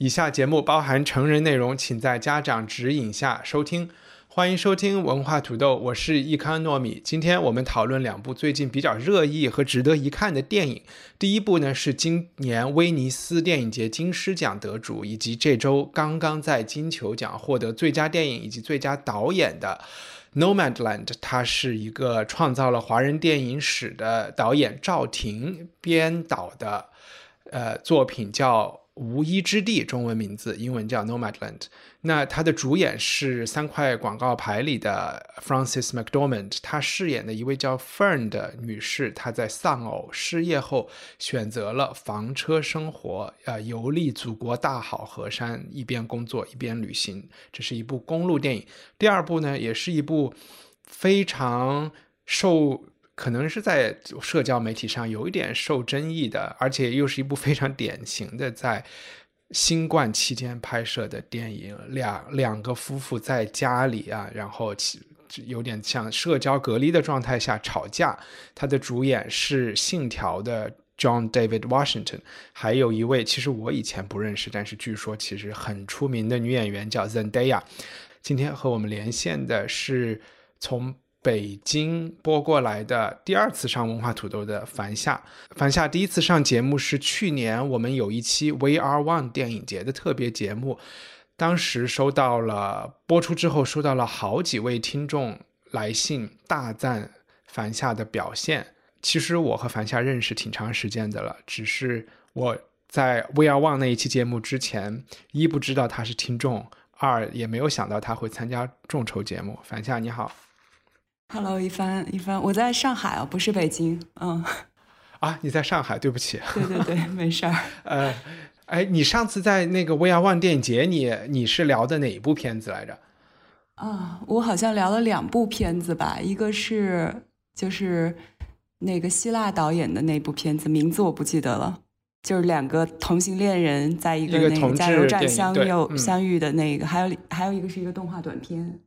以下节目包含成人内容，请在家长指引下收听。欢迎收听文化土豆，我是易康糯米。今天我们讨论两部最近比较热议和值得一看的电影。第一部呢是今年威尼斯电影节金狮奖得主，以及这周刚刚在金球奖获得最佳电影以及最佳导演的《Nomadland》。他是一个创造了华人电影史的导演赵婷编导的，呃，作品叫。无依之地，中文名字，英文叫 Nomadland。那他的主演是三块广告牌里的 Frances McDormand，她饰演的一位叫 Fern 的女士，她在丧偶失业后选择了房车生活，呃，游历祖国大好河山，一边工作一边旅行。这是一部公路电影。第二部呢，也是一部非常受。可能是在社交媒体上有一点受争议的，而且又是一部非常典型的在新冠期间拍摄的电影。两两个夫妇在家里啊，然后有点像社交隔离的状态下吵架。他的主演是《信条》的 John David Washington，还有一位其实我以前不认识，但是据说其实很出名的女演员叫 Zendaya。今天和我们连线的是从。北京播过来的第二次上文化土豆的樊夏，樊夏第一次上节目是去年我们有一期 VR One 电影节的特别节目，当时收到了播出之后收到了好几位听众来信大赞樊夏的表现。其实我和樊夏认识挺长时间的了，只是我在 VR One 那一期节目之前，一不知道他是听众，二也没有想到他会参加众筹节目。樊夏你好。Hello，一帆，一帆，我在上海啊，不是北京，嗯，啊，你在上海，对不起，对 对对，没事儿，呃，哎，你上次在那个 VR One 电影节，你你是聊的哪一部片子来着？啊，我好像聊了两部片子吧，一个是就是那个希腊导演的那部片子，名字我不记得了，就是两个同性恋人在一个那个加油站相遇相遇的那个，还有还有一个是一个动画短片。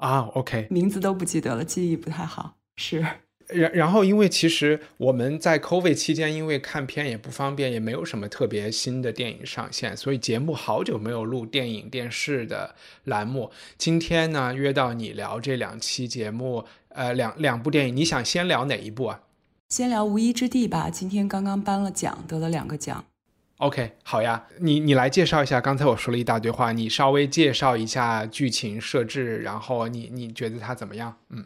啊，OK，名字都不记得了，记忆不太好。是，然然后因为其实我们在 COVID 期间，因为看片也不方便，也没有什么特别新的电影上线，所以节目好久没有录电影电视的栏目。今天呢，约到你聊这两期节目，呃，两两部电影，你想先聊哪一部啊？先聊《无依之地》吧，今天刚刚颁了奖，得了两个奖。OK，好呀，你你来介绍一下。刚才我说了一大堆话，你稍微介绍一下剧情设置，然后你你觉得它怎么样？嗯，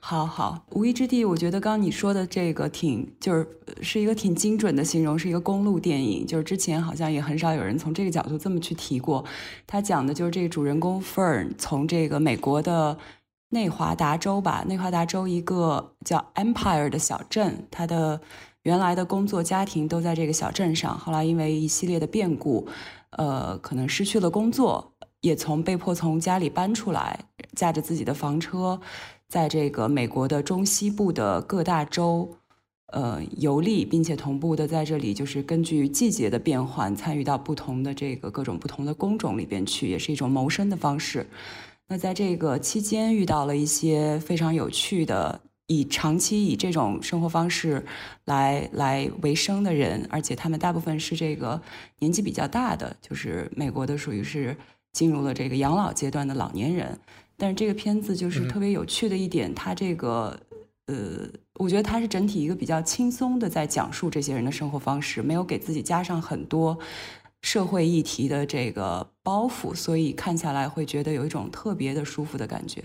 好好，无依之地，我觉得刚刚你说的这个挺就是是一个挺精准的形容，是一个公路电影。就是之前好像也很少有人从这个角度这么去提过。他讲的就是这个主人公 Fern 从这个美国的内华达州吧，内华达州一个叫 Empire 的小镇，他的。原来的工作家庭都在这个小镇上，后来因为一系列的变故，呃，可能失去了工作，也从被迫从家里搬出来，驾着自己的房车，在这个美国的中西部的各大洲，呃，游历，并且同步的在这里就是根据季节的变换，参与到不同的这个各种不同的工种里边去，也是一种谋生的方式。那在这个期间遇到了一些非常有趣的。以长期以这种生活方式来来为生的人，而且他们大部分是这个年纪比较大的，就是美国的属于是进入了这个养老阶段的老年人。但是这个片子就是特别有趣的一点，它这个呃，我觉得它是整体一个比较轻松的在讲述这些人的生活方式，没有给自己加上很多社会议题的这个包袱，所以看下来会觉得有一种特别的舒服的感觉。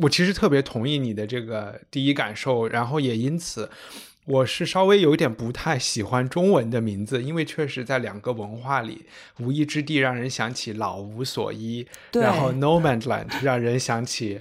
我其实特别同意你的这个第一感受，然后也因此，我是稍微有一点不太喜欢中文的名字，因为确实在两个文化里，无意之地让人想起老无所依，然后 No Man's Land 让人想起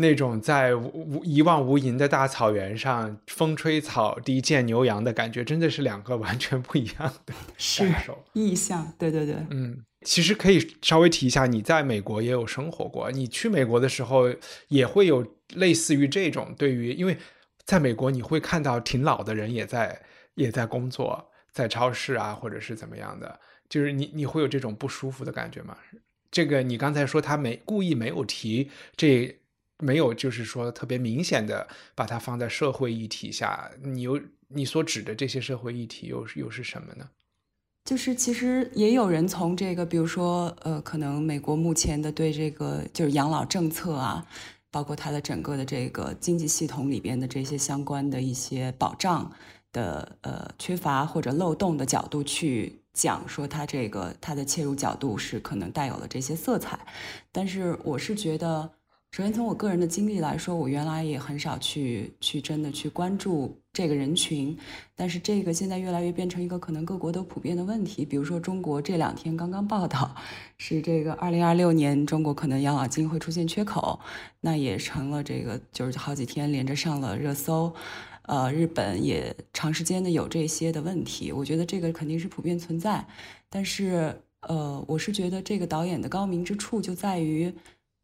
那种在无一望无垠的大草原上，风吹草低见牛羊的感觉，真的是两个完全不一样的感受。意象，对对对，嗯，其实可以稍微提一下，你在美国也有生活过，你去美国的时候也会有类似于这种对于，因为在美国你会看到挺老的人也在也在工作，在超市啊，或者是怎么样的，就是你你会有这种不舒服的感觉吗？这个你刚才说他没故意没有提这。没有，就是说特别明显的把它放在社会议题下，你又你所指的这些社会议题又是又是什么呢？就是其实也有人从这个，比如说呃，可能美国目前的对这个就是养老政策啊，包括它的整个的这个经济系统里边的这些相关的一些保障的呃缺乏或者漏洞的角度去讲，说它这个它的切入角度是可能带有了这些色彩，但是我是觉得。首先，从我个人的经历来说，我原来也很少去去真的去关注这个人群，但是这个现在越来越变成一个可能各国都普遍的问题。比如说，中国这两天刚刚报道，是这个二零二六年中国可能养老金会出现缺口，那也成了这个就是好几天连着上了热搜。呃，日本也长时间的有这些的问题，我觉得这个肯定是普遍存在。但是，呃，我是觉得这个导演的高明之处就在于。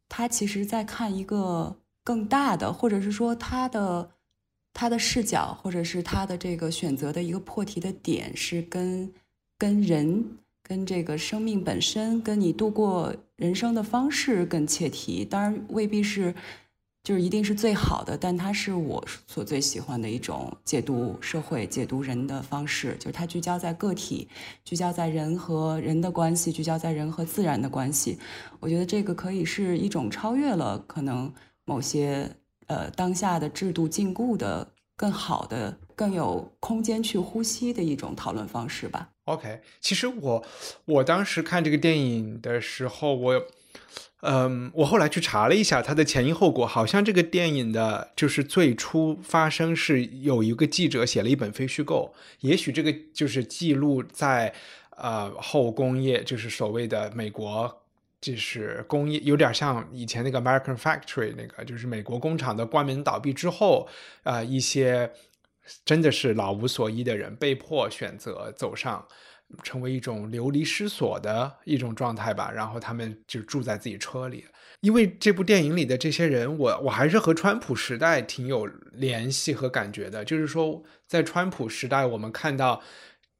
他其实在看一个更大的，或者是说他的他的视角，或者是他的这个选择的一个破题的点，是跟跟人、跟这个生命本身、跟你度过人生的方式更切题。当然未必是。就是一定是最好的，但它是我所最喜欢的一种解读社会、解读人的方式。就是它聚焦在个体，聚焦在人和人的关系，聚焦在人和自然的关系。我觉得这个可以是一种超越了可能某些呃当下的制度禁锢的更好的、更有空间去呼吸的一种讨论方式吧。OK，其实我我当时看这个电影的时候，我。嗯，我后来去查了一下它的前因后果，好像这个电影的就是最初发生是有一个记者写了一本非虚构，也许这个就是记录在呃后工业，就是所谓的美国，就是工业有点像以前那个 American Factory 那个，就是美国工厂的关门倒闭之后，呃一些真的是老无所依的人被迫选择走上。成为一种流离失所的一种状态吧，然后他们就住在自己车里。因为这部电影里的这些人，我我还是和川普时代挺有联系和感觉的。就是说，在川普时代，我们看到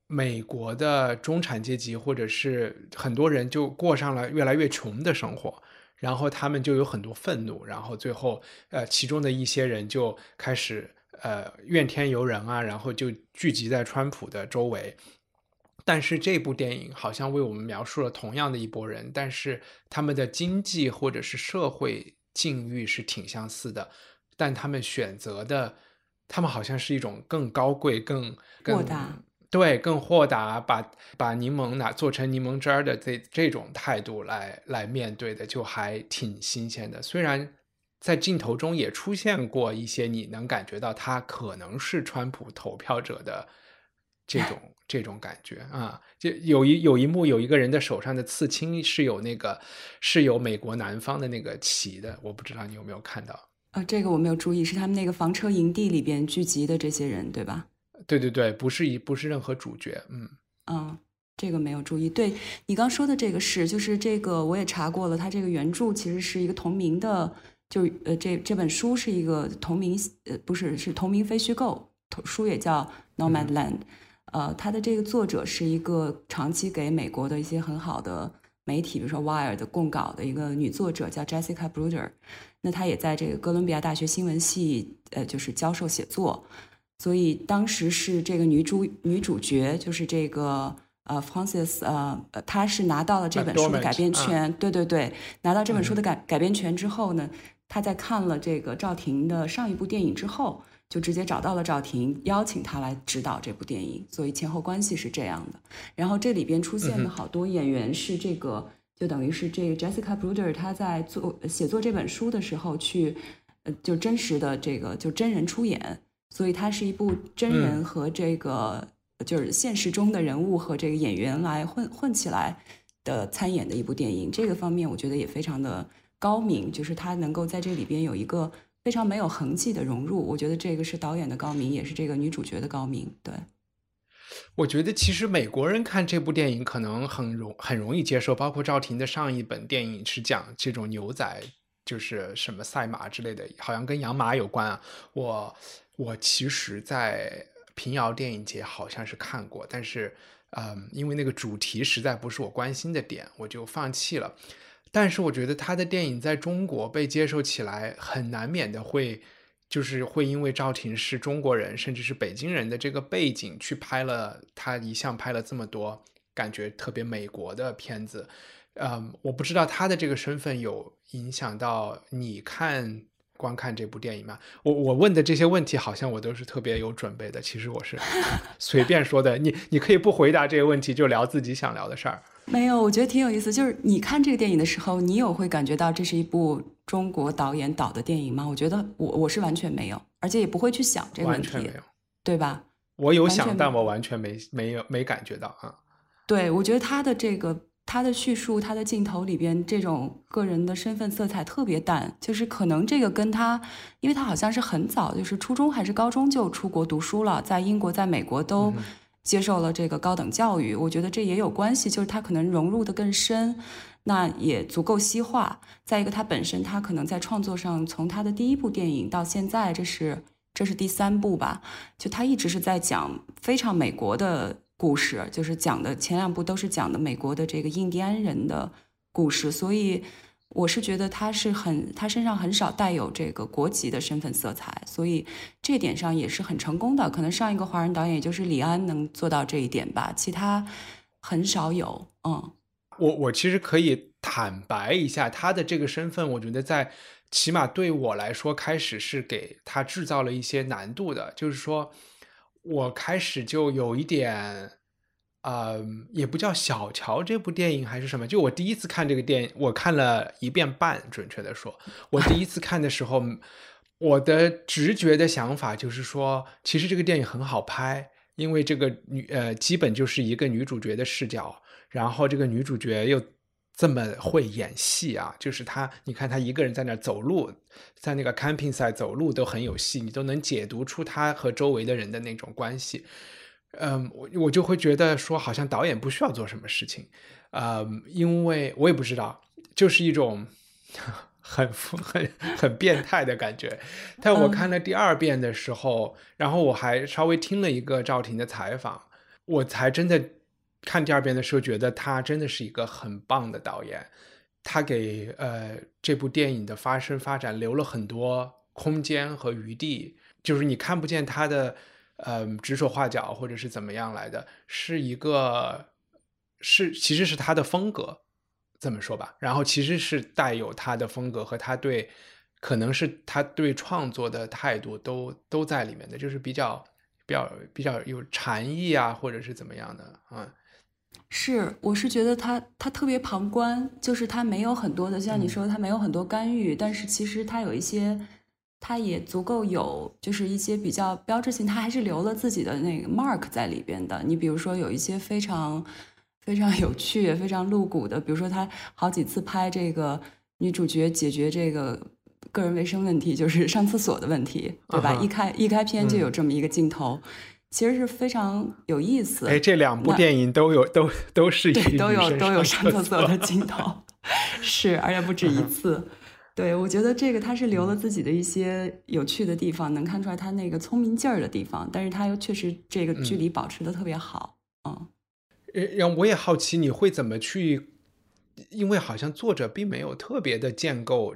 美国的中产阶级或者是很多人就过上了越来越穷的生活，然后他们就有很多愤怒，然后最后呃，其中的一些人就开始呃怨天尤人啊，然后就聚集在川普的周围。但是这部电影好像为我们描述了同样的一拨人，但是他们的经济或者是社会境遇是挺相似的，但他们选择的，他们好像是一种更高贵、更豁达，对，更豁达，把把柠檬拿做成柠檬汁儿的这这种态度来来面对的，就还挺新鲜的。虽然在镜头中也出现过一些你能感觉到他可能是川普投票者的这种。这种感觉啊，就有一有一幕，有一个人的手上的刺青是有那个是有美国南方的那个旗的，我不知道你有没有看到啊？这个我没有注意，是他们那个房车营地里边聚集的这些人，对吧？对对对，不是一不是任何主角，嗯嗯，这个没有注意。对你刚说的这个是，就是这个我也查过了，它这个原著其实是一个同名的，就呃这这本书是一个同名呃不是是同名非虚构，书也叫《Nomad Land》。呃，他的这个作者是一个长期给美国的一些很好的媒体，比如说《Wire》的供稿的一个女作者，叫 Jessica Bruder。那她也在这个哥伦比亚大学新闻系，呃，就是教授写作。所以当时是这个女主女主角，就是这个呃 Francis，呃，她是拿到了这本书的改编权。对对对，拿到这本书的改改编权之后呢，她在看了这个赵婷的上一部电影之后。就直接找到了赵婷，邀请他来指导这部电影，所以前后关系是这样的。然后这里边出现的好多演员是这个，就等于是这个 Jessica Bruder 他在做写作这本书的时候去，呃，就真实的这个就真人出演，所以它是一部真人和这个就是现实中的人物和这个演员来混混起来的参演的一部电影。这个方面我觉得也非常的高明，就是他能够在这里边有一个非常没有痕迹的融入。我觉得这个是导演的高明，也是这个女主角的高明。对，我觉得其实美国人看这部电影可能很容很容易接受，包括赵婷的上一本电影是讲这种牛仔，就是什么赛马之类的，好像跟养马有关啊。我我其实，在平遥电影节好像是看过，但是。嗯，因为那个主题实在不是我关心的点，我就放弃了。但是我觉得他的电影在中国被接受起来，很难免的会，就是会因为赵婷是中国人，甚至是北京人的这个背景去拍了他一向拍了这么多感觉特别美国的片子。嗯，我不知道他的这个身份有影响到你看。观看这部电影吗？我我问的这些问题好像我都是特别有准备的，其实我是 随便说的。你你可以不回答这个问题，就聊自己想聊的事儿。没有，我觉得挺有意思。就是你看这个电影的时候，你有会感觉到这是一部中国导演导的电影吗？我觉得我我是完全没有，而且也不会去想这个问题，完全没有，对吧？我有想，但我完全没没有没感觉到啊。对，我觉得他的这个。他的叙述，他的镜头里边，这种个人的身份色彩特别淡，就是可能这个跟他，因为他好像是很早，就是初中还是高中就出国读书了，在英国、在美国都接受了这个高等教育，我觉得这也有关系，就是他可能融入的更深，那也足够西化。再一个，他本身他可能在创作上，从他的第一部电影到现在，这是这是第三部吧，就他一直是在讲非常美国的。故事就是讲的前两部都是讲的美国的这个印第安人的故事，所以我是觉得他是很他身上很少带有这个国籍的身份色彩，所以这点上也是很成功的。可能上一个华人导演就是李安能做到这一点吧，其他很少有。嗯，我我其实可以坦白一下，他的这个身份，我觉得在起码对我来说，开始是给他制造了一些难度的，就是说。我开始就有一点，呃，也不叫小瞧这部电影还是什么。就我第一次看这个电影，我看了一遍半，准确的说，我第一次看的时候，我的直觉的想法就是说，其实这个电影很好拍，因为这个女呃，基本就是一个女主角的视角，然后这个女主角又。这么会演戏啊！就是他，你看他一个人在那走路，在那个 camping 场走路都很有戏，你都能解读出他和周围的人的那种关系。嗯，我我就会觉得说，好像导演不需要做什么事情，呃，因为我也不知道，就是一种 很很很变态的感觉。但我看了第二遍的时候，然后我还稍微听了一个赵婷的采访，我才真的。看第二遍的时候，觉得他真的是一个很棒的导演，他给呃这部电影的发生发展留了很多空间和余地，就是你看不见他的呃指手画脚或者是怎么样来的，是一个是其实是他的风格，这么说吧，然后其实是带有他的风格和他对可能是他对创作的态度都都在里面的，就是比较比较比较有禅意啊，或者是怎么样的啊。是，我是觉得他他特别旁观，就是他没有很多的，像你说他没有很多干预，但是其实他有一些，他也足够有，就是一些比较标志性，他还是留了自己的那个 mark 在里边的。你比如说有一些非常非常有趣、非常露骨的，比如说他好几次拍这个女主角解决这个个人卫生问题，就是上厕所的问题，对吧？一开一开篇就有这么一个镜头。其实是非常有意思。哎，这两部电影都有，都都是对，都有都有上厕所的镜头，是，而且不止一次。对，我觉得这个他是留了自己的一些有趣的地方，能看出来他那个聪明劲儿的地方，但是他又确实这个距离保持的特别好。嗯，让我也好奇你会怎么去，因为好像作者并没有特别的建构。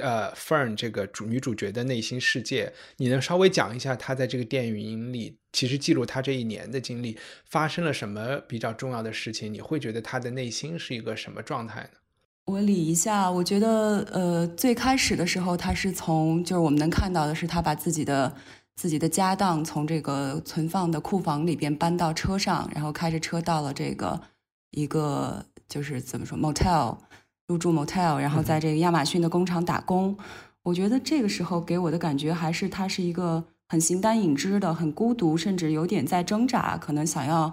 呃，Fern 这个主女主角的内心世界，你能稍微讲一下她在这个电影里，其实记录她这一年的经历，发生了什么比较重要的事情？你会觉得她的内心是一个什么状态呢？我理一下，我觉得，呃，最开始的时候，他是从，就是我们能看到的是，他把自己的自己的家当从这个存放的库房里边搬到车上，然后开着车到了这个一个就是怎么说 motel。入住 motel，然后在这个亚马逊的工厂打工。我觉得这个时候给我的感觉还是他是一个很形单影只的、很孤独，甚至有点在挣扎，可能想要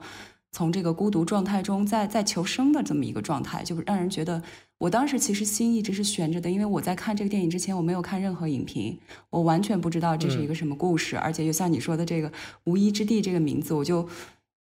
从这个孤独状态中再再求生的这么一个状态，就让人觉得我当时其实心一直是悬着的，因为我在看这个电影之前，我没有看任何影评，我完全不知道这是一个什么故事，而且又像你说的这个“无依之地”这个名字，我就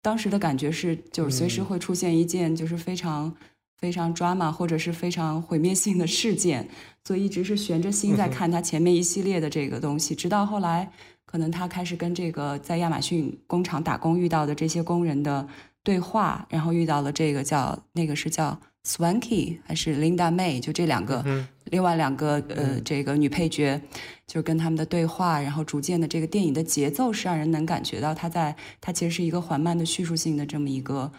当时的感觉是，就是随时会出现一件就是非常非常 drama 或者是非常毁灭性的事件，所以一直是悬着心在看他前面一系列的这个东西，直到后来，可能他开始跟这个在亚马逊工厂打工遇到的这些工人的对话，然后遇到了这个叫那个是叫。Swanky 还是 Linda May，就这两个，另外两个呃，这个女配角，就是跟他们的对话，然后逐渐的这个电影的节奏是让人能感觉到，它在它其实是一个缓慢的叙述性的这么一个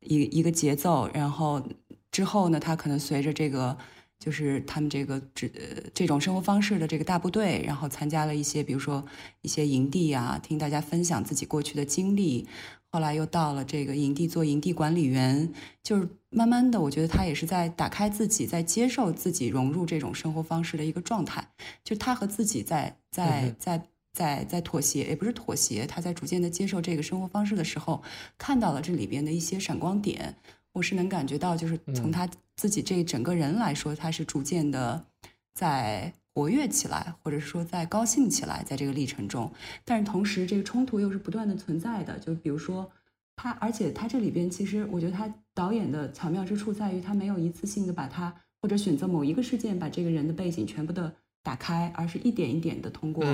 一一个节奏，然后之后呢，它可能随着这个就是他们这个这这种生活方式的这个大部队，然后参加了一些比如说一些营地啊，听大家分享自己过去的经历。后来又到了这个营地做营地管理员，就是慢慢的，我觉得他也是在打开自己，在接受自己融入这种生活方式的一个状态。就他和自己在在在在在妥协，也不是妥协，他在逐渐的接受这个生活方式的时候，看到了这里边的一些闪光点。我是能感觉到，就是从他自己这整个人来说，他是逐渐的在。活跃起来，或者说在高兴起来，在这个历程中，但是同时这个冲突又是不断的存在的。就比如说他，而且他这里边其实我觉得他导演的巧妙之处在于，他没有一次性的把他或者选择某一个事件把这个人的背景全部的打开，而是一点一点的通过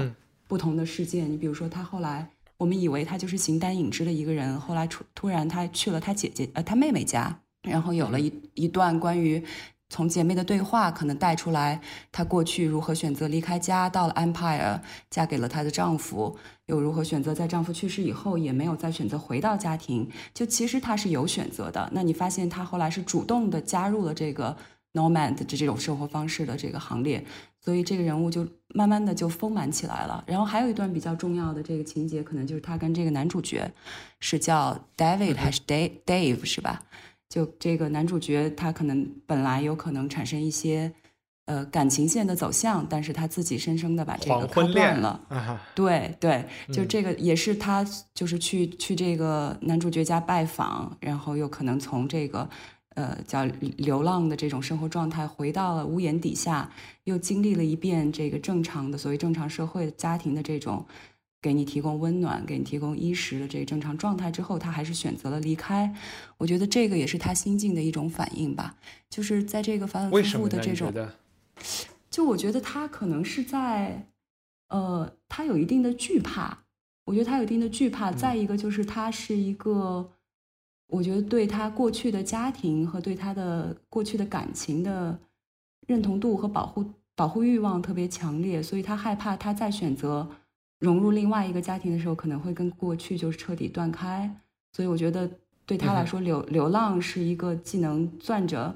不同的事件。你比如说他后来，我们以为他就是形单影只的一个人，后来突突然他去了他姐姐呃他妹妹家，然后有了一一段关于。从姐妹的对话可能带出来，她过去如何选择离开家，到了 Empire，嫁给了她的丈夫，又如何选择在丈夫去世以后也没有再选择回到家庭。就其实她是有选择的。那你发现她后来是主动的加入了这个 Nomad 的这种生活方式的这个行列，所以这个人物就慢慢的就丰满起来了。然后还有一段比较重要的这个情节，可能就是她跟这个男主角是叫 David 还是 Dave Dave 是吧？就这个男主角，他可能本来有可能产生一些，呃，感情线的走向，但是他自己深深的把这个卡断了。对对，就这个也是他就是去去这个男主角家拜访，然后又可能从这个呃叫流浪的这种生活状态回到了屋檐底下，又经历了一遍这个正常的所谓正常社会家庭的这种。给你提供温暖，给你提供衣食的这个正常状态之后，他还是选择了离开。我觉得这个也是他心境的一种反应吧，就是在这个反反复复的这种，就我觉得他可能是在，呃，他有一定的惧怕。我觉得他有一定的惧怕。再一个就是他是一个，我觉得对他过去的家庭和对他的过去的感情的认同度和保护保护欲望特别强烈，所以他害怕他再选择。融入另外一个家庭的时候，可能会跟过去就是彻底断开，所以我觉得对他来说，流流浪是一个既能攥着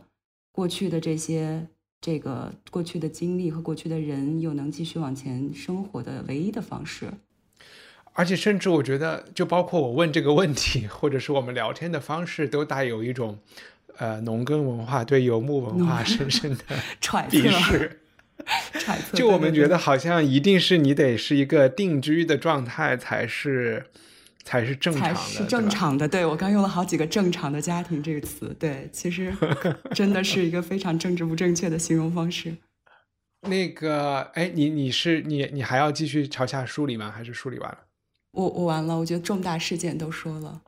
过去的这些这个过去的经历和过去的人，又能继续往前生活的唯一的方式。而且，甚至我觉得，就包括我问这个问题，或者是我们聊天的方式，都带有一种呃农耕文化对游牧文化深深的 鄙视。就我们觉得好像一定是你得是一个定居的状态才是，才是正常的，是正常的。对我刚用了好几个“正常的家庭”这个词，对，其实 真的是一个非常政治不正确的形容方式。那个，哎，你你是你你还要继续朝下梳理吗？还是梳理完了？我我完了，我觉得重大事件都说了。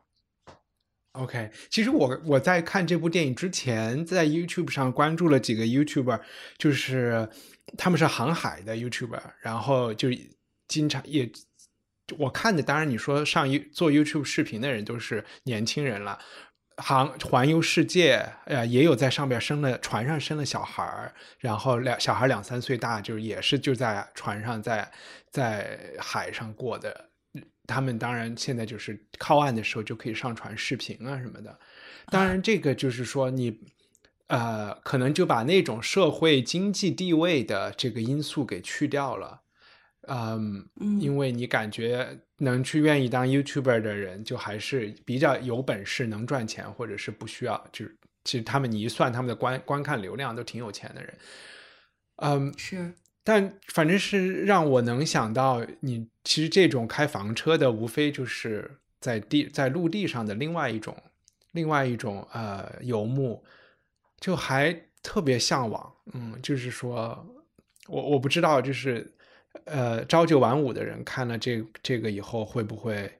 OK，其实我我在看这部电影之前，在 YouTube 上关注了几个 YouTuber，就是。他们是航海的 YouTuber，然后就经常也我看的，当然你说上做 YouTube 视频的人都是年轻人了，航环游世界，呃，也有在上边生了船上生了小孩儿，然后两小孩两三岁大，就是也是就在船上在在海上过的，他们当然现在就是靠岸的时候就可以上传视频啊什么的，当然这个就是说你。呃，可能就把那种社会经济地位的这个因素给去掉了，嗯，因为你感觉能去愿意当 YouTuber 的人，就还是比较有本事、能赚钱，或者是不需要，就是其实他们你一算他们的观观看流量都挺有钱的人，嗯，是，但反正是让我能想到，你其实这种开房车的，无非就是在地在陆地上的另外一种另外一种呃游牧。就还特别向往。嗯，就是说我我不知道，就是呃朝九晚五的人看了这这个以后会不会。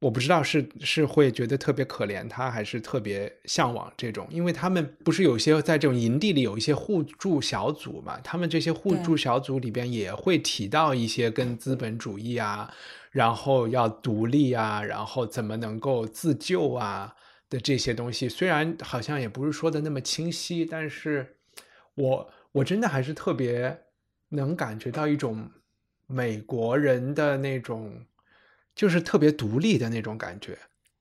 我不知道是是会觉得特别可怜他，还是特别向往这种，因为他们不是有些在这种营地里有一些互助小组嘛？他们这些互助小组里边也会提到一些跟资本主义啊，然后要独立啊，然后怎么能够自救啊的这些东西。虽然好像也不是说的那么清晰，但是我我真的还是特别能感觉到一种美国人的那种。就是特别独立的那种感觉，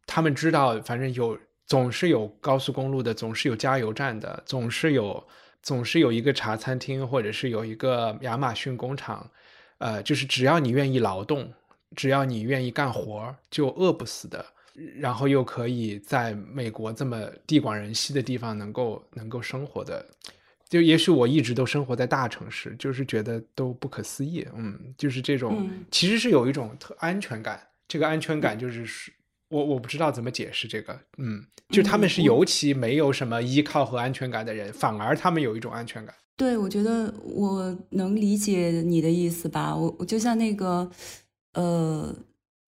他们知道，反正有总是有高速公路的，总是有加油站的，总是有总是有一个茶餐厅，或者是有一个亚马逊工厂，呃，就是只要你愿意劳动，只要你愿意干活，就饿不死的。然后又可以在美国这么地广人稀的地方能够能够生活的。就也许我一直都生活在大城市，就是觉得都不可思议，嗯，就是这种其实是有一种特安全感，这个安全感就是是，我我不知道怎么解释这个，嗯，就他们是尤其没有什么依靠和安全感的人，反而他们有一种安全感。对，我觉得我能理解你的意思吧，我我就像那个，呃，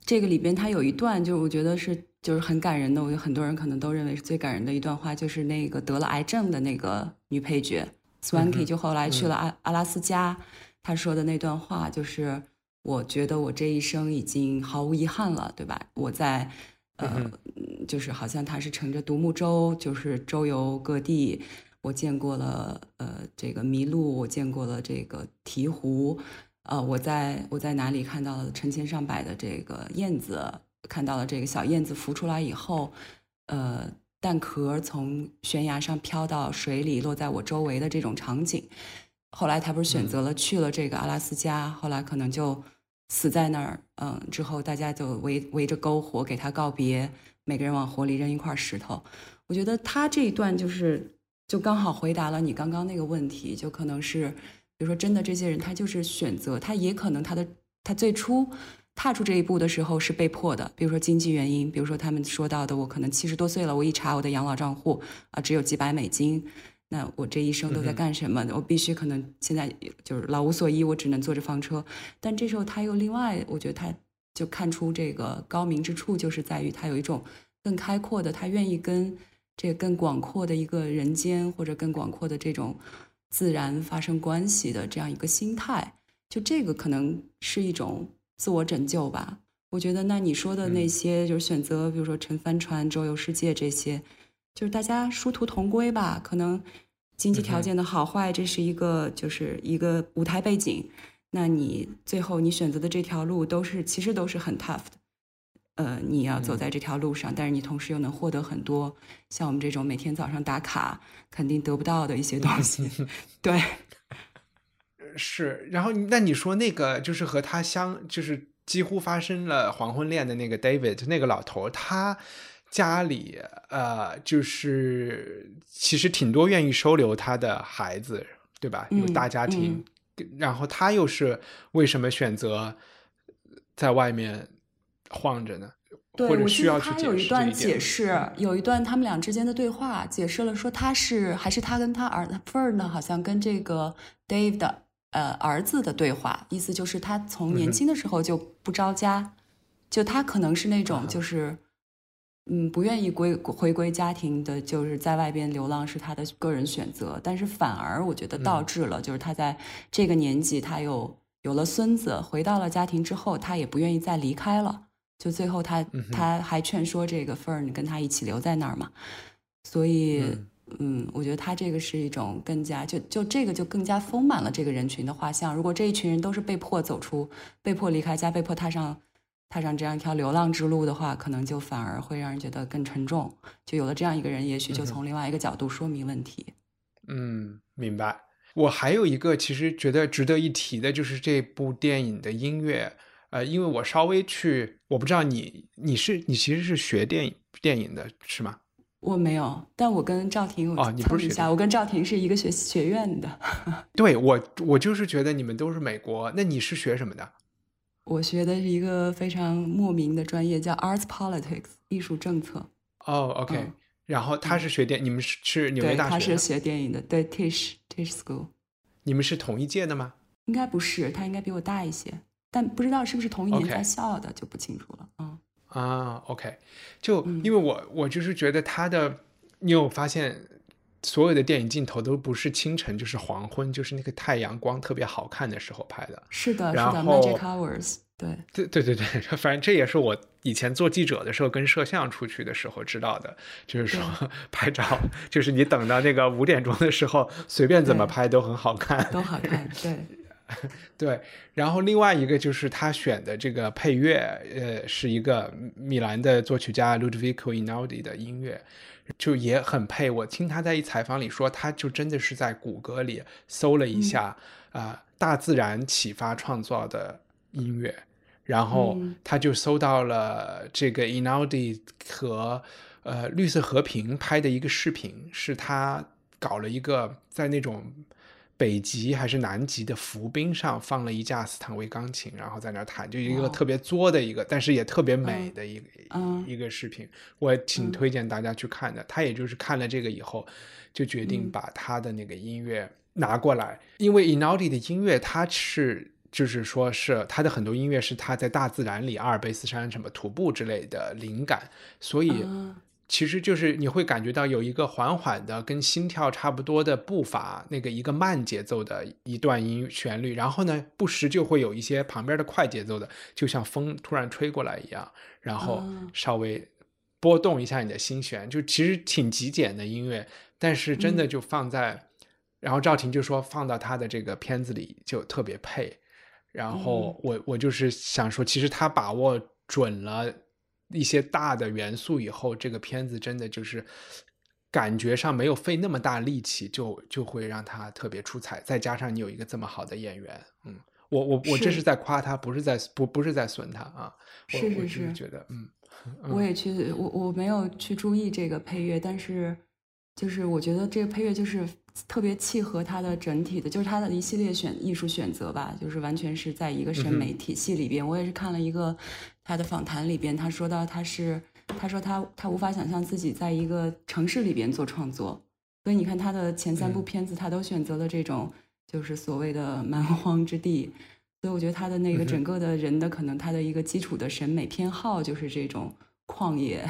这个里边它有一段，就是我觉得是就是很感人的，我觉得很多人可能都认为是最感人的一段话，就是那个得了癌症的那个。女配角 Swanky 就后来去了阿阿拉斯加，她说的那段话就是：我觉得我这一生已经毫无遗憾了，对吧？我在呃，就是好像他是乘着独木舟，就是周游各地。我见过了呃这个麋鹿，我见过了这个鹈鹕，呃，我在我在哪里看到了成千上百的这个燕子，看到了这个小燕子孵出来以后，呃。蛋壳从悬崖上飘到水里，落在我周围的这种场景。后来他不是选择了去了这个阿拉斯加，后来可能就死在那儿。嗯，之后大家就围围着篝火给他告别，每个人往火里扔一块石头。我觉得他这一段就是就刚好回答了你刚刚那个问题，就可能是比如说真的这些人他就是选择，他也可能他的他最初。踏出这一步的时候是被迫的，比如说经济原因，比如说他们说到的，我可能七十多岁了，我一查我的养老账户啊，只有几百美金，那我这一生都在干什么？我必须可能现在就是老无所依，我只能坐着房车。但这时候他又另外，我觉得他就看出这个高明之处，就是在于他有一种更开阔的，他愿意跟这个更广阔的一个人间或者更广阔的这种自然发生关系的这样一个心态。就这个可能是一种。自我拯救吧，我觉得那你说的那些就是选择，比如说乘帆船周游世界这些，就是大家殊途同归吧。可能经济条件的好坏，这是一个就是一个舞台背景。那你最后你选择的这条路都是其实都是很 tough 的，呃，你要走在这条路上，但是你同时又能获得很多像我们这种每天早上打卡肯定得不到的一些东西，对。是，然后那你说那个就是和他相，就是几乎发生了黄昏恋的那个 David 那个老头，他家里呃，就是其实挺多愿意收留他的孩子，对吧？有大家庭，然后他又是为什么选择在外面晃着呢？对，我记得他有一段解释，有一段他们俩之间的对话，解释了说他是还是他跟他儿子 Fern 呢，好像跟这个 Dave 呃，儿子的对话，意思就是他从年轻的时候就不着家，就他可能是那种就是，嗯，不愿意归回归家庭的，就是在外边流浪是他的个人选择，但是反而我觉得倒。置了，就是他在这个年纪，他又有了孙子，回到了家庭之后，他也不愿意再离开了，就最后他他还劝说这个 Fern 跟他一起留在那儿嘛，所以。嗯，我觉得他这个是一种更加就就这个就更加丰满了这个人群的画像。如果这一群人都是被迫走出、被迫离开家、被迫踏上踏上这样一条流浪之路的话，可能就反而会让人觉得更沉重。就有了这样一个人，也许就从另外一个角度说明问题。嗯，明白。我还有一个其实觉得值得一提的，就是这部电影的音乐。呃，因为我稍微去，我不知道你你是你其实是学电影电影的是吗？我没有，但我跟赵婷哦，你不是一下，我跟赵婷是一个学学院的。对我，我就是觉得你们都是美国。那你是学什么的？我学的是一个非常莫名的专业，叫 Arts Politics，艺术政策。哦，OK。然后他是学电，你们是是纽约，大学的？他是学电影的，对 Tish Tish School，你们是同一届的吗？应该不是，他应该比我大一些，但不知道是不是同一年在校的就不清楚了。嗯，啊，OK，就因为我我就是觉得他的，你有发现所有的电影镜头都不是清晨就是黄昏，就是那个太阳光特别好看的时候拍的。是的，是的然后，Magic Hours，对，对对对对，反正这也是我以前做记者的时候跟摄像出去的时候知道的，就是说 拍照，就是你等到那个五点钟的时候，随便怎么拍都很好看。都好看，对，对，然后另外一个就是他选的这个配乐，呃，是一个米兰的作曲家 Ludovico Einaudi 的音乐，就也很配。我听他在一采访里说，他就真的是在谷歌里搜了一下，啊、大自然启发创造的音乐，然后嗯他就搜到了这个 Einaudi 和呃绿色和平拍的一个视频，是他搞了一个在那种北极还是南极的浮冰上放了一架斯坦威钢琴，然后在那儿弹，就一个特别作的一个，但是也特别美的一个、嗯。一个视频，我挺推荐大家去看的。他也就是看了这个以后，就决定嗯。把他的那个音乐拿过来，因为 Einaudi 的音乐它是。就是说，是他的很多音乐是他在大自然里阿尔卑斯山什么徒步之类的灵感，所以啊其实就是你会感觉到有一个缓缓的跟心跳差不多的步伐，那个一个慢节奏的一段音旋律，然后呢不时就会有一些旁边的快节奏的，就像风突然吹过来一样，然后啊稍微波动一下你的心弦，就其实挺极简的音乐，但是真的就放在，然后赵婷就说放到他的这个片子里就特别配，然后我我就是想说，其实他把握准了一些大的元素以后，这个片子真的就是感觉上没有费那么大力气，就就会让他特别出彩。再加上你有一个这么好的演员，嗯，我我我这是是在夸他，不是在不不是在损他啊。我是是是是觉得，嗯，我也去，我我没有去注意这个配乐，但是就是我觉得这个配乐就是特别契合他的整体的，就是他的一系列选艺术选择吧，就是完全是在一个审美体系里边。我也是看了一个他的访谈里边，他说到他是他说他他无法想象自己在一个城市里边做创作，所以你看他的前三部嗯片子，他都选择了这种就是所谓的蛮荒之地。所以我觉得他的那个整个的人的可能他的一个基础的审美偏好就是这种旷野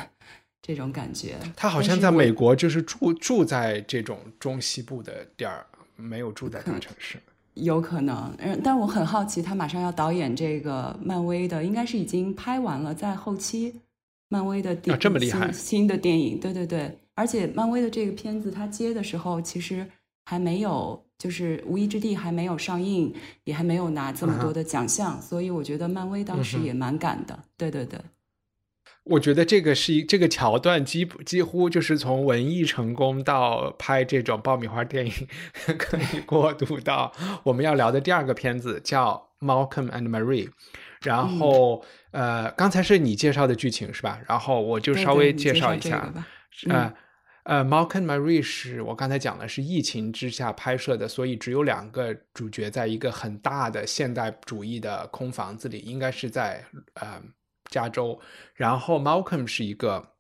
这种感觉。他好像在美国就是住住在这种中西部的地儿，没有住在大城市。有可能，嗯，但我很好奇，他马上要导演这个漫威的，应该是已经拍完了，在后期，漫威的电、啊这么厉害。新新的电影，对对对，而且漫威的这个片子他接的时候，其实还没有，就是《无依之地》还没有上映，也还没有拿这么嗯多的奖项，所以我觉得漫威当时也蛮赶的，对对对，我觉得这个是一这个桥段几几乎就是从文艺成功到拍这种爆米花电影，可以过渡到我们要聊的第二个片子叫《Malcolm and Marie》。然后，呃，刚才是你介绍的剧情是吧？然后我就稍微介绍一下这个，吧。呃呃，《Malcolm and Marie》是我刚才讲的是疫情之下拍摄的，所以只有两个主角在一个很大的现代主义的空房子里，应该是在呃加州。然后 Malcolm 是一个，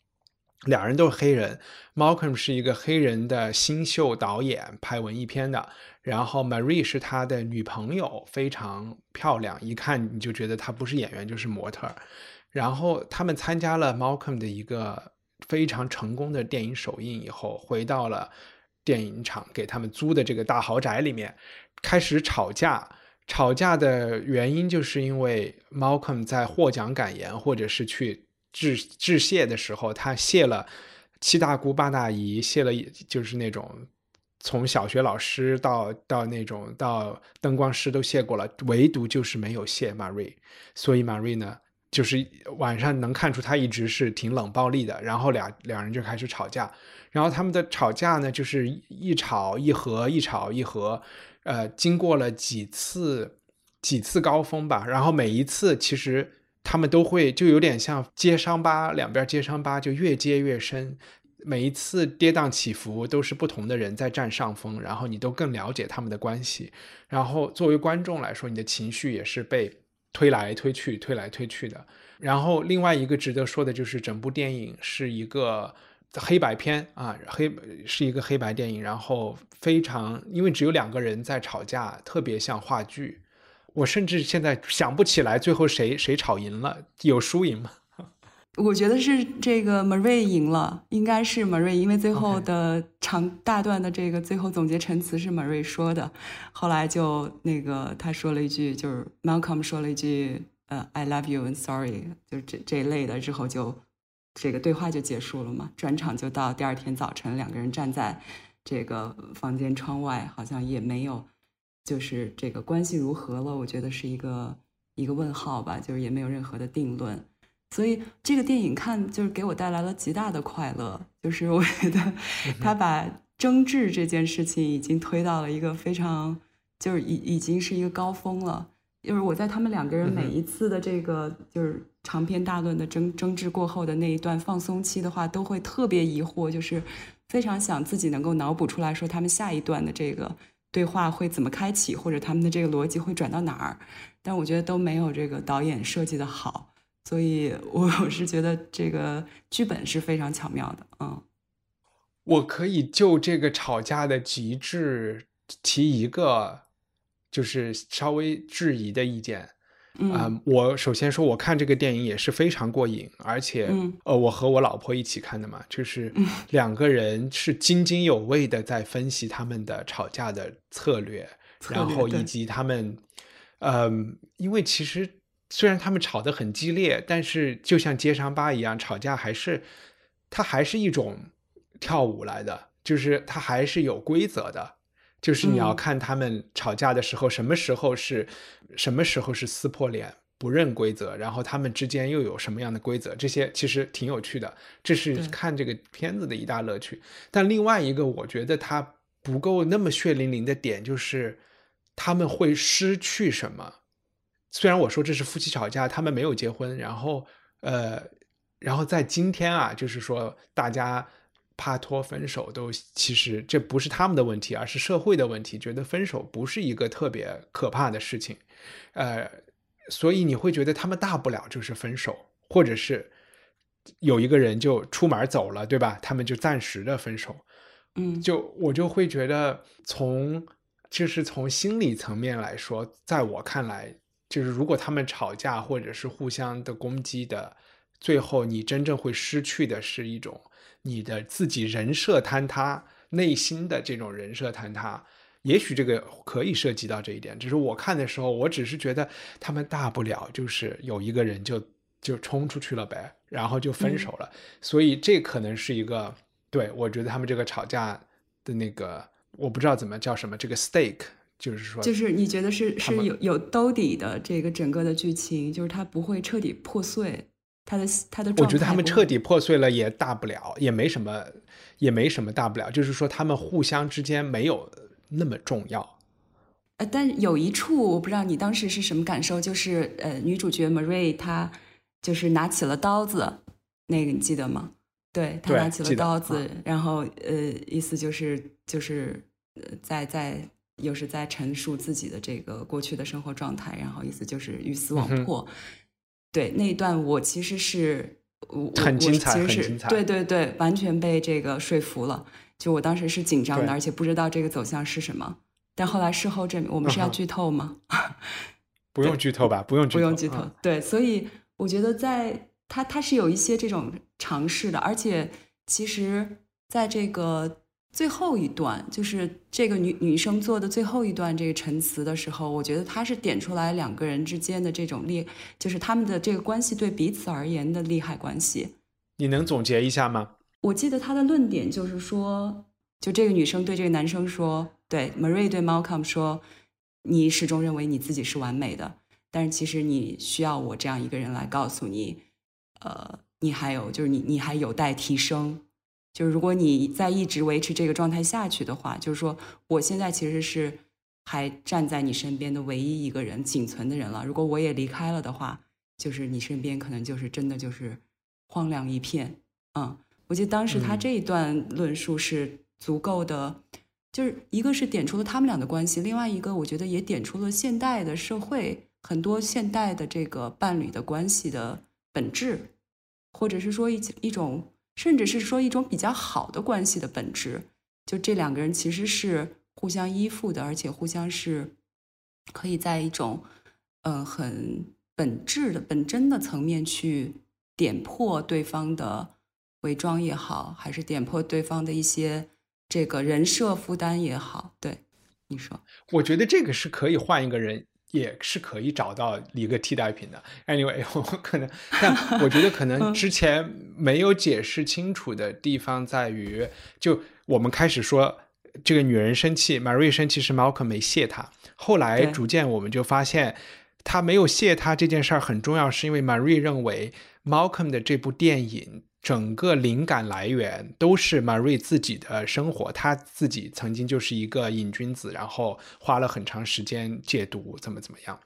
两人都是黑人，Malcolm 是一个黑人的新秀导演，拍文艺片的。然后 Marie 是他的女朋友，非常漂亮，一看你就觉得她不是演员就是模特。然后他们参加了 Malcolm 的一个非常成功的电影首映以后，回到了电影厂给他们租的这个大豪宅里面，开始吵架。吵架的原因就是因为 Malcolm 在获奖感言或者是去致致谢的时候，他谢了七大姑八大姨，谢了就是那种从小学老师到到那种到灯光师都谢过了，唯独就是没有谢 Marie，所以 Marie 呢。就是晚上能看出他一直是挺冷暴力的，然后俩两人就开始吵架，然后他们的吵架呢，就是一吵一和，一吵一和，呃，经过了几次几次高峰吧，然后每一次其实他们都会就有点像揭伤疤，两边揭伤疤就越揭越深，每一次跌宕起伏都是不同的人在占上风，然后你都更了解他们的关系，然后作为观众来说，你的情绪也是被。推来推去，推来推去的。然后另外一个值得说的就是，整部电影是一个黑白片啊，黑是一个黑白电影，然后非常因为只有两个人在吵架，特别像话剧。我甚至现在想不起来最后谁谁吵赢了，有输赢吗？我觉得是这个 Marie 赢了，应该是 Marie，因为最后的长大段的这个最后总结陈词是 Marie 说的，后来就那个他说了一句，就是 Malcolm 说了一句，呃，I love you and sorry，就这这一类的，之后就这个对话就结束了嘛，转场就到第二天早晨，两个人站在这个房间窗外，好像也没有，就是这个关系如何了，我觉得是一个一个问号吧，就是也没有任何的定论。所以这个电影看就是给我带来了极大的快乐，就是我觉得他把争执这件事情已经推到了一个非常，就是已已经是一个高峰了。就是我在他们两个人每一次的这个就是长篇大论的争争执过后的那一段放松期的话，都会特别疑惑，就是非常想自己能够脑补出来说他们下一段的这个对话会怎么开启，或者他们的这个逻辑会转到哪儿。但我觉得都没有这个导演设计的好。所以，我我是觉得这个剧本是非常巧妙的，嗯。我可以就这个吵架的极致提一个，就是稍微质疑的意见。嗯，我首先说，我看这个电影也是非常过瘾，而且，呃，我和我老婆一起看的嘛，就是 两个人是津津有味的在分析他们的吵架的策略，然后以及他们，嗯，因为其实。虽然他们吵得很激烈，但是就像接伤疤一样，吵架还是，它还是一种跳舞来的，就是它还是有规则的，就是你要看他们吵架的时候，什么时候是，什么时候是撕破脸不认规则，然后他们之间又有什么样的规则，这些其实挺有趣的，这是看这个片子的一大乐趣。但另外一个，我觉得它不够那么血淋淋的点，就是他们会失去什么。虽然我说这是夫妻吵架，他们没有结婚，然后，呃，然后在今天啊，就是说大家怕拖分手，都其实这不是他们的问题，而是社会的问题，觉得分手不是一个特别可怕的事情，呃，所以你会觉得他们大不了就是分手，或者是有一个人就出门走了，对吧？他们就暂时的分手，嗯，就我就会觉得从就是从心理层面来说，在我看来。就是如果他们吵架或者是互相的攻击的，最后你真正会失去的是一种你的自己人设坍塌，内心的这种人设坍塌。也许这个可以涉及到这一点，只是我看的时候，我只是觉得他们大不了就是有一个人就就冲出去了呗，然后就分手了。所以这可能是一个对我觉得他们这个吵架的那个，我不知道怎么叫什么这个 stake。就是说，就是你觉得是是有有兜底的这个整个的剧情，就是它不会彻底破碎，它的他的。我觉得他们彻底破碎了也大不了，也没什么，也没什么大不了。就是说，他们互相之间没有那么重要。呃，但有一处我不知道你当时是什么感受，就是呃，女主角 Marie 她就是拿起了刀子，那个你记得吗？对她拿起了刀子，然后呃，意思就是就是呃，在在。又是在陈述自己的这个过去的生活状态，然后意思就是鱼死网破。对那一段，我其实是我很精彩，很精彩。对对对，完全被这个说服了。就我当时是紧张的，而且不知道这个走向是什么。但后来事后证明，我们是要剧透吗？不用剧透吧，不用不用剧透。对，所以我觉得在他他是有一些这种尝试的，而且其实在这个。最后一段就是这个女女生做的最后一段这个陈词的时候，我觉得她是点出来两个人之间的这种利，就是他们的这个关系对彼此而言的利害关系。你能总结一下吗？我记得她的论点就是说，就这个女生对这个男生说，对 Marie 对 Malcolm 说，你始终认为你自己是完美的，但是其实你需要我这样一个人来告诉你，呃，你还有就是你你还有待提升。就是如果你在一直维持这个状态下去的话，就是说我现在其实是还站在你身边的唯一一个人，仅存的人了。如果我也离开了的话，就是你身边可能就是真的就是荒凉一片。嗯，我记得当时他这一段论述是足够的，就是一个是点出了他们俩的关系，另外一个我觉得也点出了现代的社会很多现代的这个伴侣的关系的本质，或者是说一一种。甚至是说一种比较好的关系的本质。就这两个人其实是互相依附的，而且互相是可以在一种嗯很本质的本真的层面去点破对方的伪装也好，还是点破对方的一些这个人设负担也好。对，你说，我觉得这个是可以换一个人。也是可以找到一个替代品的。Anyway，我可能，但我觉得可能之前没有解释清楚的地方在于，就我们开始说这个女人生气，Marie 生气是 Malcolm 没谢她，后来逐渐我们就发现，他没有谢她这件事儿很重要，是因为 Marie 认为 Malcolm 的这部电影。整个灵感来源都是 Marie 自己的生活，他自己曾经就是一个瘾君子，然后花了很长时间戒毒，怎么怎么样。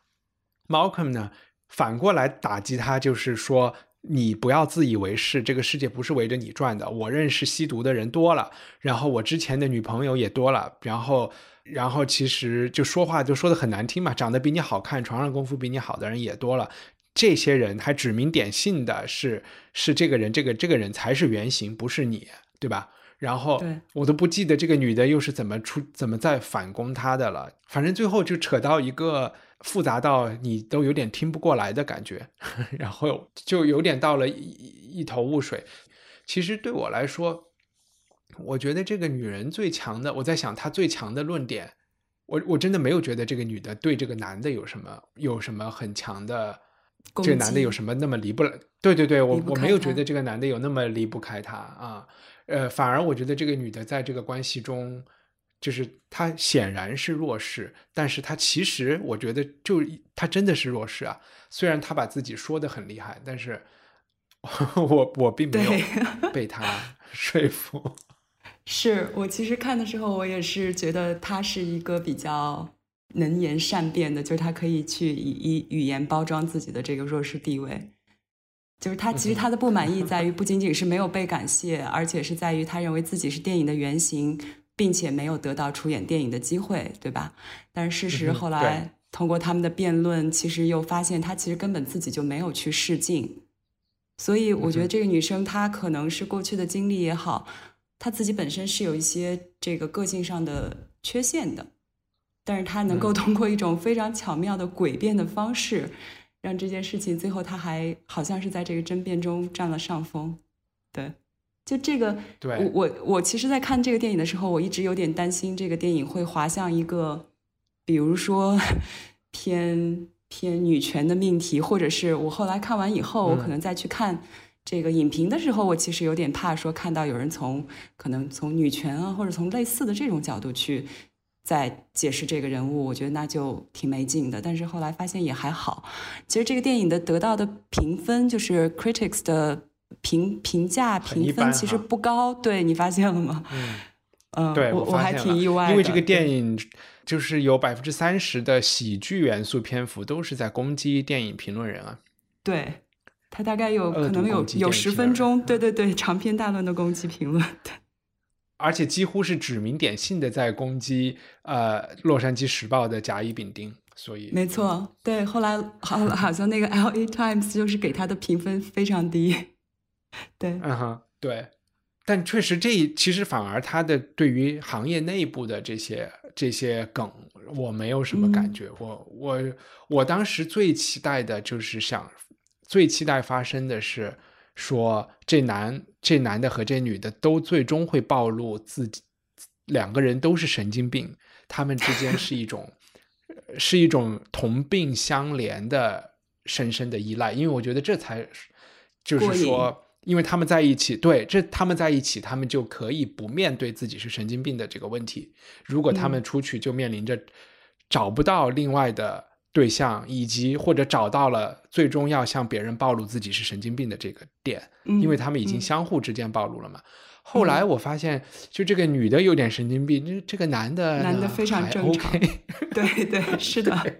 Malcolm 呢，反过来打击他，就是说你不要自以为是，这个世界不是围着你转的。我认识吸毒的人多了，然后我之前的女朋友也多了，然后然后其实就说话就说的很难听嘛，长得比你好看，床上功夫比你好的人也多了。这些人还指名点姓的是是这个人，这个这个人才是原型，不是你，对吧？然后我都不记得这个女的又是怎么出怎么在反攻他的了。反正最后就扯到一个复杂到你都有点听不过来的感觉，然后就有点到了一一头雾水。其实对我来说，我觉得这个女人最强的，我在想她最强的论点，我我真的没有觉得这个女的对这个男的有什么有什么很强的。这个男的有什么那么离不？对对对，我我没有觉得这个男的有那么离不开他啊，呃，反而我觉得这个女的在这个关系中，就是她显然是弱势，但是她其实我觉得就她真的是弱势啊。虽然她把自己说的很厉害，但是我 我并没有被她 说服。是我其实看的时候，我也是觉得她是一个比较。能言善辩的，就是他可以去以以语言包装自己的这个弱势地位。就是他其实他的不满意在于，不仅仅是没有被感谢，而且是在于他认为自己是电影的原型，并且没有得到出演电影的机会，对吧？但是事实后来通过他们的辩论，其实又发现他其实根本自己就没有去试镜。所以我觉得这个女生她可能是过去的经历也好，她自己本身是有一些这个个性上的缺陷的。但是他能够通过一种非常巧妙的诡辩的方式，让这件事情最后他还好像是在这个争辩中占了上风。对，就这个，对我我我其实，在看这个电影的时候，我一直有点担心这个电影会滑向一个，比如说 偏偏女权的命题，或者是我后来看完以后，我可能再去看这个影评的时候，我其实有点怕说看到有人从可能从女权啊，或者从类似的这种角度去。在解释这个人物，我觉得那就挺没劲的。但是后来发现也还好。其实这个电影的得到的评分，就是 critics 的评评价评分，其实不高。对你发现了吗？嗯嗯，对我我还挺意外，因为这个电影就是有百分之三十的喜剧元素篇幅都是在攻击电影评论人啊。对他大概有可能有有十分钟，对对对，长篇大论的攻击评论。对。而且几乎是指名点姓的在攻击，呃，《洛杉矶时报》的甲乙丙丁，所以没错，对。后来好好像那个《L A Times》就是给他的评分非常低，对，嗯哼，对。但确实，这其实反而他的对于行业内部的这些这些梗，我没有什么感觉。我我我当时最期待的就是想，最期待发生的是。说这男这男的和这女的都最终会暴露自己，两个人都是神经病，他们之间是一种是一种同病相怜的深深的依赖，因为我觉得这才就是说，因为他们在一起，对，这他们在一起，他们就可以不面对自己是神经病的这个问题。如果他们出去，就面临着找不到另外的。对象以及或者找到了最终要向别人暴露自己是神经病的这个点，因为他们已经相互之间暴露了嘛。后来我发现，就这个女的有点神经病，这这个男的男的非常正常。对对，是的。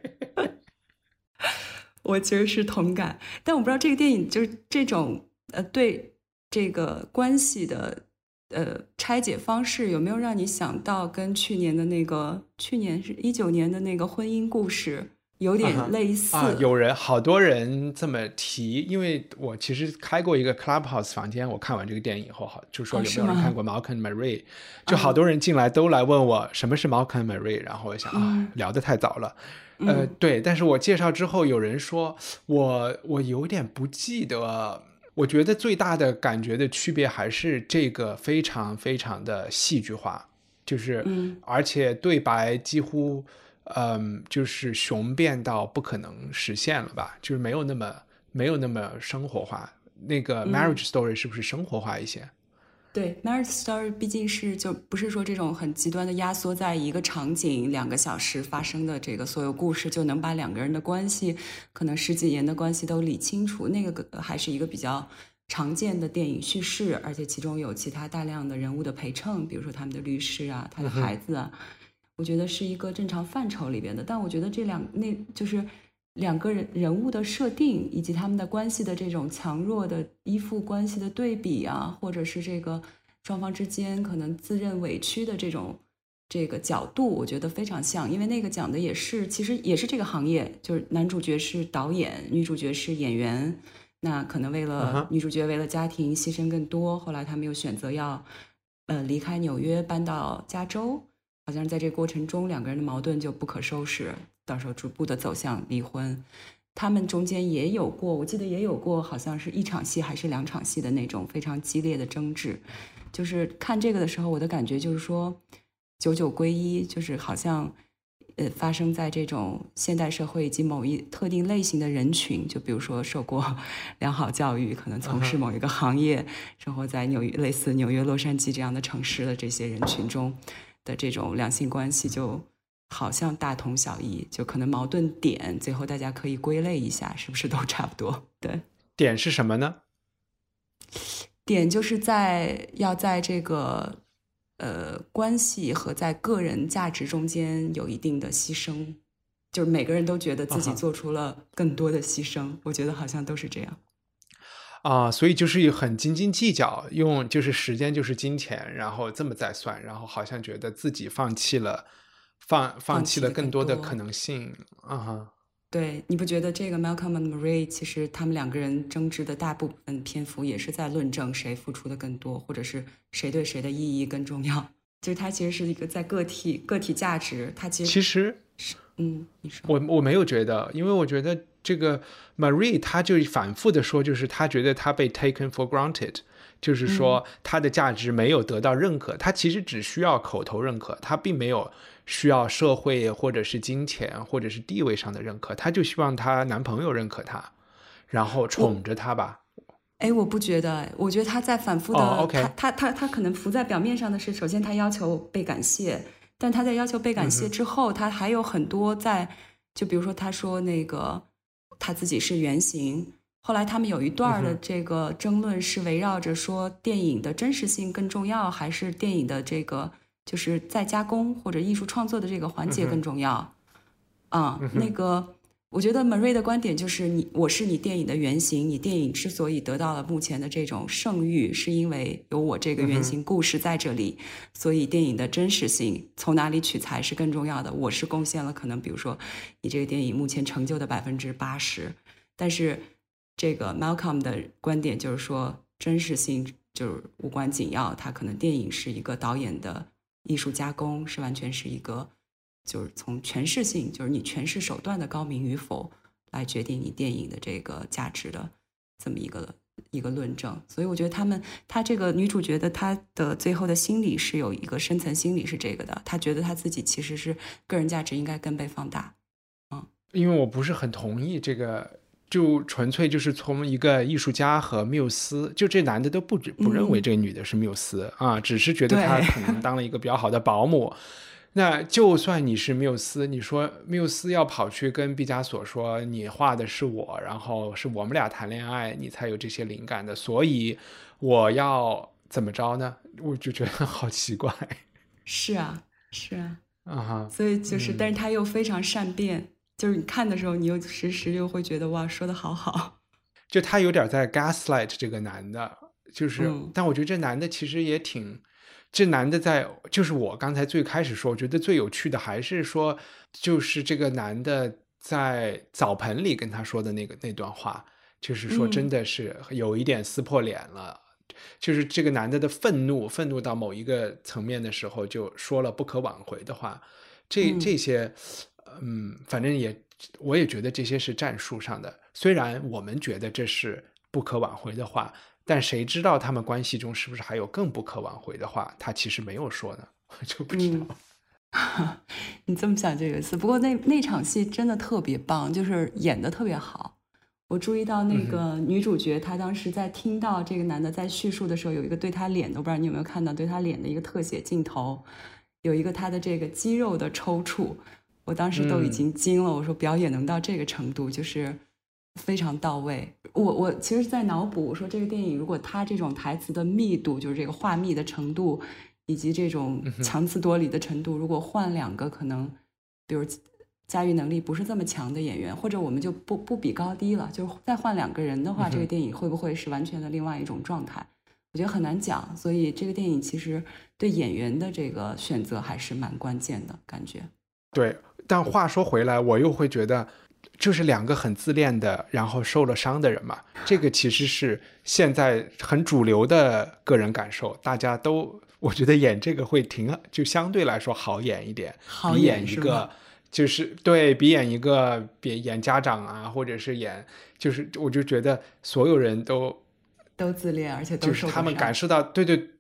我其实是同感，但我不知道这个电影就是这种呃对这个关系的呃拆解方式有没有让你想到跟去年的那个去年是一九年的那个婚姻故事。有点类似。啊，有人好多人这么提，因为我其实开过一个 Clubhouse 房间，我看完这个电影以后，好就说有没有人看过 Malcolm Marie，就好多人进来都来问我什么是 Malcolm Marie，然后我想啊，聊得太早了，呃，对，但是我介绍之后，有人说我我有点不记得，我觉得最大的感觉的区别还是这个非常非常的戏剧化，就是而且对白几乎。嗯，就是雄辩到不可能实现了吧？就是没有那么没有那么生活化。那个 Marriage Story 是不是生活化一些？对，Marriage Story 毕竟是就不是说这种很极端的压缩在一个场景两个小时发生的这个所有故事就能把两个人的关系可能十几年的关系都理清楚。那个还是一个比较常见的电影叙事，而且其中有其他大量的人物的陪衬，比如说他们的律师啊，他的孩子啊。我觉得是一个正常范畴里边的，但我觉得这两那就是两个人人物的设定以及他们的关系的这种强弱的依附关系的对比啊，或者是这个双方之间可能自认委屈的这种这个角度，我觉得非常像，因为那个讲的也是其实也是这个行业，就是男主角是导演，女主角是演员，那可能为了女主角为了家庭牺牲更多，后来他们又选择要呃离开纽约搬到加州。好像在这个过程中，两个人的矛盾就不可收拾，到时候逐步的走向离婚。他们中间也有过，我记得也有过，好像是一场戏还是两场戏的那种非常激烈的争执。就是看这个的时候，我的感觉就是说，九九归一，就是好像，呃，发生在这种现代社会以及某一特定类型的人群，就比如说受过 良好教育，可能从事某一个行业，生活在纽约类似纽约、洛杉矶这样的城市的这些人群中。的这种两性关系就好像大同小异，就可能矛盾点最后大家可以归类一下，是不是都差不多？对，点是什么呢？点就是在要在这个呃关系和在个人价值中间有一定的牺牲，就是每个人都觉得自己做出了更多的牺牲，我觉得好像都是这样。啊，所以就是很斤斤计较，用就是时间就是金钱，然后这么再算，然后好像觉得自己放弃了，放放弃了更多的可能性啊哈。对，你不觉得这个 Malcolm and Marie 其实他们两个人争执的大部分篇幅也是在论证谁付出的更多，或者是谁对谁的意义更重要？就是他其实是一个在个体个体价值，他其实其实是嗯，你说我我没有觉得，因为我觉得。这个 Marie，她就反复的说，就是她觉得她被 taken for granted，就是说她的价值没有得到认可。她其实只需要口头认可，她并没有需要社会或者是金钱或者是地位上的认可。她就希望她男朋友认可她，然后宠着她吧。哎，我不觉得，我觉得她在反复的，她她她她可能浮在表面上的是，首先她要求被感谢，但他在要求被感谢之后，他还有很多在，就比如说他说那个。他自己是原型。后来他们有一段的这个争论是围绕着说，电影的真实性更重要，还是电影的这个就是再加工或者艺术创作的这个环节更重要？啊，那个。我觉得 Marie 的观点就是你，我是你电影的原型。你电影之所以得到了目前的这种盛誉，是因为有我这个原型故事在这里。所以电影的真实性从哪里取材是更重要的。我是贡献了可能，比如说你这个电影目前成就的百分之八十，但是这个 Malcolm 的观点就是说，真实性就是无关紧要。他可能电影是一个导演的艺术加工，是完全是一个。就是从诠释性，就是你诠释手段的高明与否，来决定你电影的这个价值的这么一个一个论证。所以我觉得他们，她这个女主角的她的最后的心理是有一个深层心理是这个的，她觉得她自己其实是个人价值应该更被放大。嗯，因为我不是很同意这个，就纯粹就是从一个艺术家和缪斯，就这男的都不不认为这个女的是缪斯啊，只是觉得她可能当了一个比较好的保姆。那就算你是缪斯，你说缪斯要跑去跟毕加索说你画的是我，然后是我们俩谈恋爱，你才有这些灵感的，所以我要怎么着呢？我就觉得好奇怪。是啊，是啊，啊哈。所以就是，但是他又非常善变，就是你看的时候，你又时时又会觉得哇，说的好好。就他有点在 gaslight 这个男的，就是，但我觉得这男的其实也挺。这男的在，就是我刚才最开始说，我觉得最有趣的还是说，就是这个男的在澡盆里跟他说的那个那段话，就是说真的是有一点撕破脸了。就是这个男的的愤怒，愤怒到某一个层面的时候，就说了不可挽回的话。这这些，嗯，反正也，我也觉得这些是战术上的。虽然我们觉得这是不可挽回的话，但谁知道他们关系中是不是还有更不可挽回的话？他其实没有说呢，我 就不知道。你这么想就有意思。不过那那场戏真的特别棒，就是演的特别好。我注意到那个女主角，她当时在听到这个男的在叙述的时候，有一个对他脸的，我不知道你有没有看到对他脸的一个特写镜头，有一个他的这个肌肉的抽搐，我当时都已经惊了。我说表演能到这个程度，就是非常到位。我我其实，在脑补，我说这个电影如果它这种台词的密度，就是这个话密的程度，以及这种强词夺理的程度，如果换两个可能，比如。驾驭能力不是这么强的演员，或者我们就不不比高低了，就是再换两个人的话，这个电影会不会是完全的另外一种状态？我觉得很难讲。所以这个电影其实对演员的这个选择还是蛮关键的，感觉。对，但话说回来，我又会觉得，就是两个很自恋的，然后受了伤的人嘛，这个其实是现在很主流的个人感受，大家都我觉得演这个会挺就相对来说好演一点，好演一个。就是对比演一个，比演家长啊，或者是演，就是我就觉得所有人都都自恋，而且都是他们感受到，对对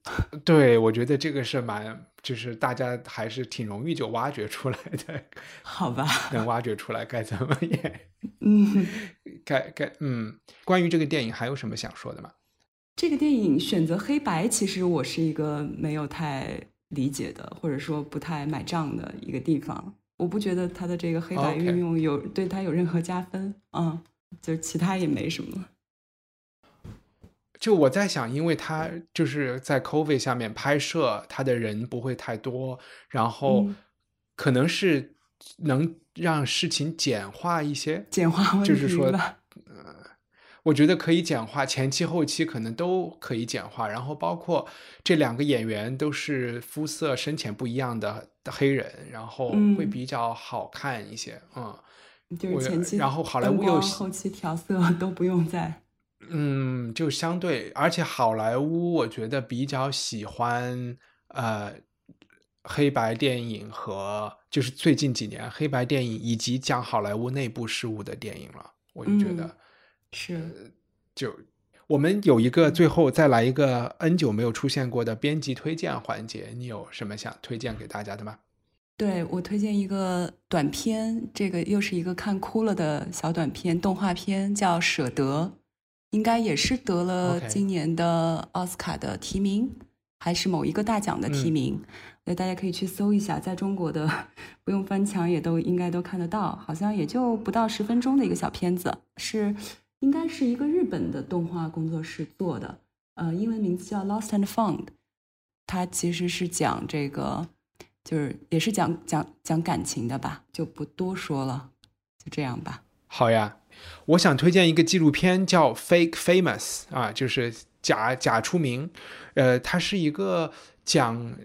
对，我觉得这个是蛮，就是大家还是挺容易就挖掘出来的，好吧？能挖掘出来该怎么演？嗯，该该嗯，关于这个电影还有什么想说的吗？这个电影选择黑白，其实我是一个没有太理解的，或者说不太买账的一个地方。我不觉得它的这个黑白运用有对它有任何加分，嗯，就其他也没什么。就我在想，因为他就是在 COVID 下面拍摄，他的人不会太多，然后可能是能让事情简化一些，简化就是说，呃，我觉得可以简化，前期后期可能都可以简化，然后包括这两个演员都是肤色深浅不一样的。黑人，然后会比较好看一些，嗯，就是前期，然后好莱坞又后期调色都不用再，嗯，就相对，而且好莱坞我觉得比较喜欢呃黑白电影和就是最近几年黑白电影以及讲好莱坞内部事务的电影了，我就觉得是就。我们有一个最后再来一个 N 久没有出现过的编辑推荐环节，你有什么想推荐给大家的吗？对我推荐一个短片，这个又是一个看哭了的小短片，动画片叫《舍得》，应该也是得了今年的奥斯卡的提名，还是某一个大奖的提名。那大家可以去搜一下，在中国的 不用翻墙也都应该都看得到，好像也就不到十分钟的一个小片子，是。应该是一个日本的动画工作室做的，呃，英文名字叫 Lost and Found。它其实是讲这个，就是也是讲讲讲感情的吧，就不多说了，就这样吧。好呀，我想推荐一个纪录片叫 Fake Famous 啊，就是假假出名，呃，它是一个讲。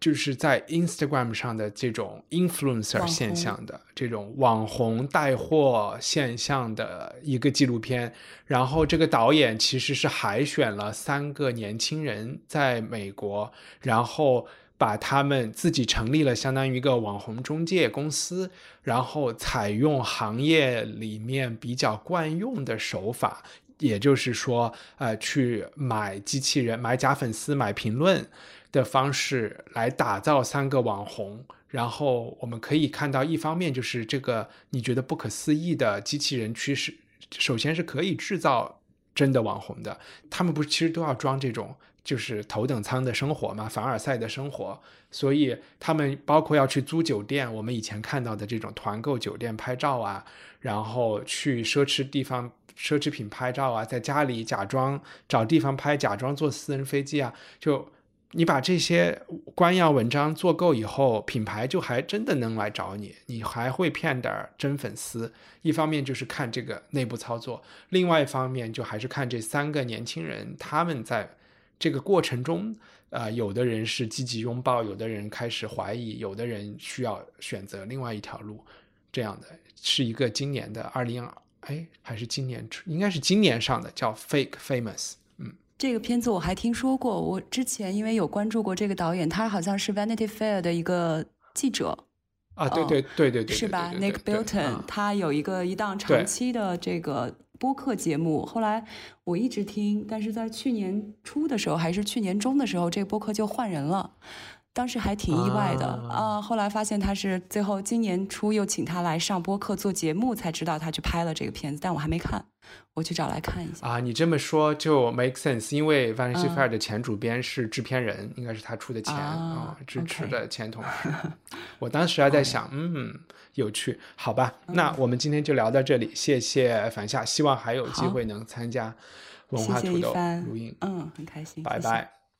就是在 Instagram 上的这种 influencer 现象的这种网红带货现象的一个纪录片，然后这个导演其实是海选了三个年轻人在美国，然后把他们自己成立了相当于一个网红中介公司，然后采用行业里面比较惯用的手法，也就是说，呃，去买机器人、买假粉丝、买评论。的方式来打造三个网红，然后我们可以看到，一方面就是这个你觉得不可思议的机器人趋势，首先是可以制造真的网红的。他们不是其实都要装这种就是头等舱的生活嘛，凡尔赛的生活，所以他们包括要去租酒店，我们以前看到的这种团购酒店拍照啊，然后去奢侈地方奢侈品拍照啊，在家里假装找地方拍，假装坐私人飞机啊，就。你把这些官样文章做够以后，品牌就还真的能来找你，你还会骗点真粉丝。一方面就是看这个内部操作，另外一方面就还是看这三个年轻人他们在这个过程中，呃，有的人是积极拥抱，有的人开始怀疑，有的人需要选择另外一条路。这样的，是一个今年的二零哎还是今年应该是今年上的，叫 Fake Famous。嗯，这个片子我还听说过，我之前因为有关注过这个导演，他好像是 Vanity Fair 的一个记者。啊，对对对对对，是吧？Nick Bilton，他有一个一档长期的这个播客节目，后来我一直听，但是在去年初的时候还是去年中的时候，这个播客就换人了。当时还挺意外的啊！后来发现他是最后今年初又请他来上播客做节目，才知道他去拍了这个片子，但我还没看，我去找来看一下啊！你这么说就 make sense，因为 Vanity Fair 的前主编是制片人，应该是他出的钱啊，支持的前同事。我当时还在想，嗯，有趣，好吧？那我们今天就聊到这里，谢谢樊夏，希望还有机会能参加文化土豆录音，嗯，很开心，拜拜。